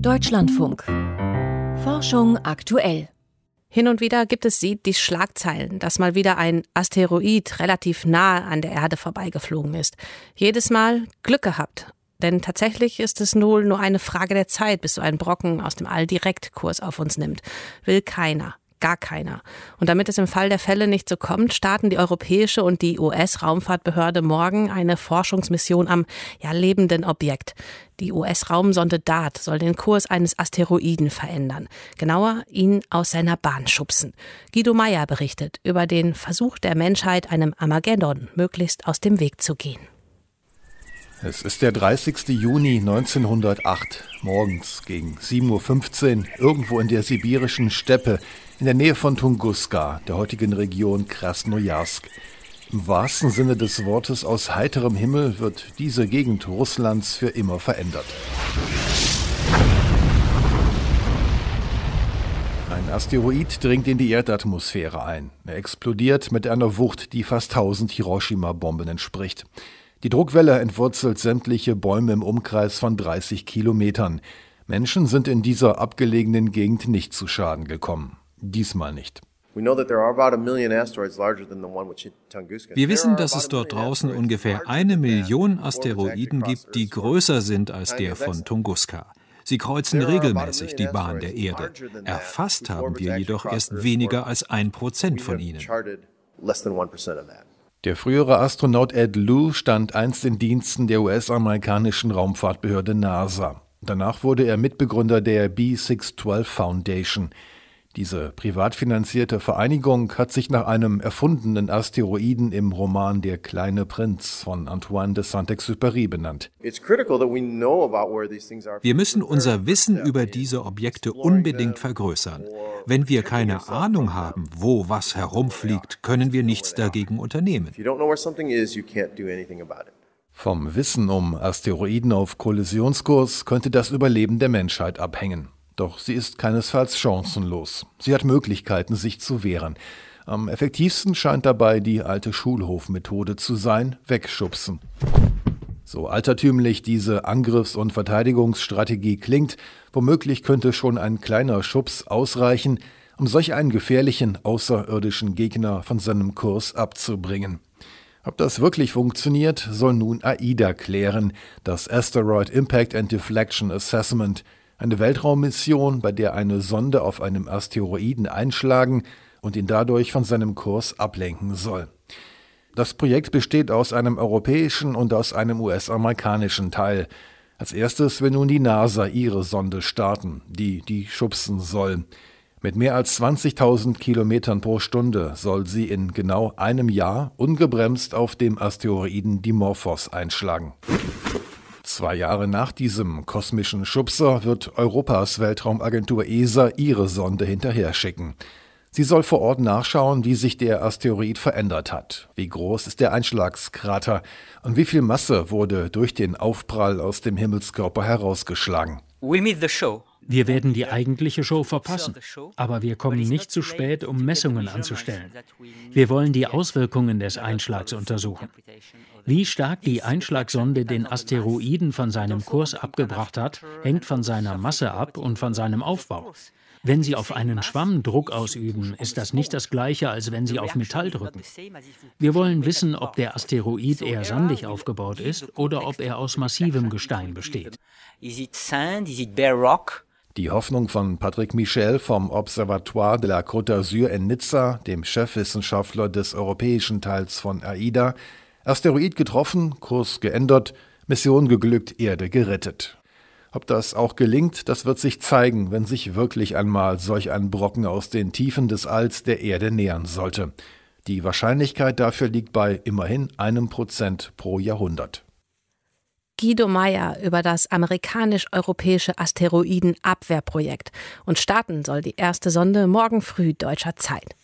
Deutschlandfunk. Forschung aktuell. Hin und wieder gibt es sie, die Schlagzeilen, dass mal wieder ein Asteroid relativ nahe an der Erde vorbeigeflogen ist. Jedes Mal Glück gehabt. Denn tatsächlich ist es wohl nur eine Frage der Zeit, bis so ein Brocken aus dem All direkt Kurs auf uns nimmt. Will keiner gar keiner. Und damit es im Fall der Fälle nicht so kommt, starten die europäische und die US-Raumfahrtbehörde morgen eine Forschungsmission am ja, lebenden Objekt. Die US-Raumsonde DART soll den Kurs eines Asteroiden verändern. Genauer, ihn aus seiner Bahn schubsen. Guido Meyer berichtet über den Versuch der Menschheit, einem Armageddon möglichst aus dem Weg zu gehen. Es ist der 30. Juni 1908, morgens gegen 7.15 Uhr, irgendwo in der sibirischen Steppe, in der Nähe von Tunguska, der heutigen Region Krasnojarsk. Im wahrsten Sinne des Wortes aus heiterem Himmel wird diese Gegend Russlands für immer verändert. Ein Asteroid dringt in die Erdatmosphäre ein. Er explodiert mit einer Wucht, die fast 1000 Hiroshima-Bomben entspricht. Die Druckwelle entwurzelt sämtliche Bäume im Umkreis von 30 Kilometern. Menschen sind in dieser abgelegenen Gegend nicht zu Schaden gekommen. Diesmal nicht. Wir wissen, dass es dort draußen ungefähr eine Million Asteroiden gibt, die größer sind als der von Tunguska. Sie kreuzen regelmäßig die Bahn der Erde. Erfasst haben wir jedoch erst weniger als ein Prozent von ihnen. Der frühere Astronaut Ed Lu stand einst in Diensten der US-amerikanischen Raumfahrtbehörde NASA. Danach wurde er Mitbegründer der B612 Foundation. Diese privat finanzierte Vereinigung hat sich nach einem erfundenen Asteroiden im Roman Der kleine Prinz von Antoine de Saint-Exupéry benannt. Wir müssen unser Wissen über diese Objekte unbedingt vergrößern. Wenn wir keine Ahnung haben, wo was herumfliegt, können wir nichts dagegen unternehmen. Vom Wissen um Asteroiden auf Kollisionskurs könnte das Überleben der Menschheit abhängen. Doch sie ist keinesfalls chancenlos. Sie hat Möglichkeiten, sich zu wehren. Am effektivsten scheint dabei die alte Schulhofmethode zu sein, wegschubsen. So altertümlich diese Angriffs- und Verteidigungsstrategie klingt, womöglich könnte schon ein kleiner Schubs ausreichen, um solch einen gefährlichen außerirdischen Gegner von seinem Kurs abzubringen. Ob das wirklich funktioniert, soll nun AIDA klären, das Asteroid Impact and Deflection Assessment, eine Weltraummission, bei der eine Sonde auf einem Asteroiden einschlagen und ihn dadurch von seinem Kurs ablenken soll. Das Projekt besteht aus einem europäischen und aus einem US-amerikanischen Teil. Als erstes will nun die NASA ihre Sonde starten, die die schubsen soll. Mit mehr als 20.000 Kilometern pro Stunde soll sie in genau einem Jahr ungebremst auf dem Asteroiden Dimorphos einschlagen. Zwei Jahre nach diesem kosmischen Schubser wird Europas Weltraumagentur ESA ihre Sonde hinterher schicken. Sie soll vor Ort nachschauen, wie sich der Asteroid verändert hat. Wie groß ist der Einschlagskrater und wie viel Masse wurde durch den Aufprall aus dem Himmelskörper herausgeschlagen. Wir werden die eigentliche Show verpassen, aber wir kommen nicht zu spät, um Messungen anzustellen. Wir wollen die Auswirkungen des Einschlags untersuchen. Wie stark die Einschlagsonde den Asteroiden von seinem Kurs abgebracht hat, hängt von seiner Masse ab und von seinem Aufbau. Wenn Sie auf einen Schwamm Druck ausüben, ist das nicht das gleiche, als wenn Sie auf Metall drücken. Wir wollen wissen, ob der Asteroid eher sandig aufgebaut ist oder ob er aus massivem Gestein besteht. Die Hoffnung von Patrick Michel vom Observatoire de la Côte d'Azur in Nizza, dem Chefwissenschaftler des europäischen Teils von AIDA, Asteroid getroffen, Kurs geändert, Mission geglückt, Erde gerettet. Ob das auch gelingt, das wird sich zeigen, wenn sich wirklich einmal solch ein Brocken aus den Tiefen des Alls der Erde nähern sollte. Die Wahrscheinlichkeit dafür liegt bei immerhin einem Prozent pro Jahrhundert. Guido Meyer über das amerikanisch-europäische Asteroidenabwehrprojekt. Und starten soll die erste Sonde morgen früh deutscher Zeit.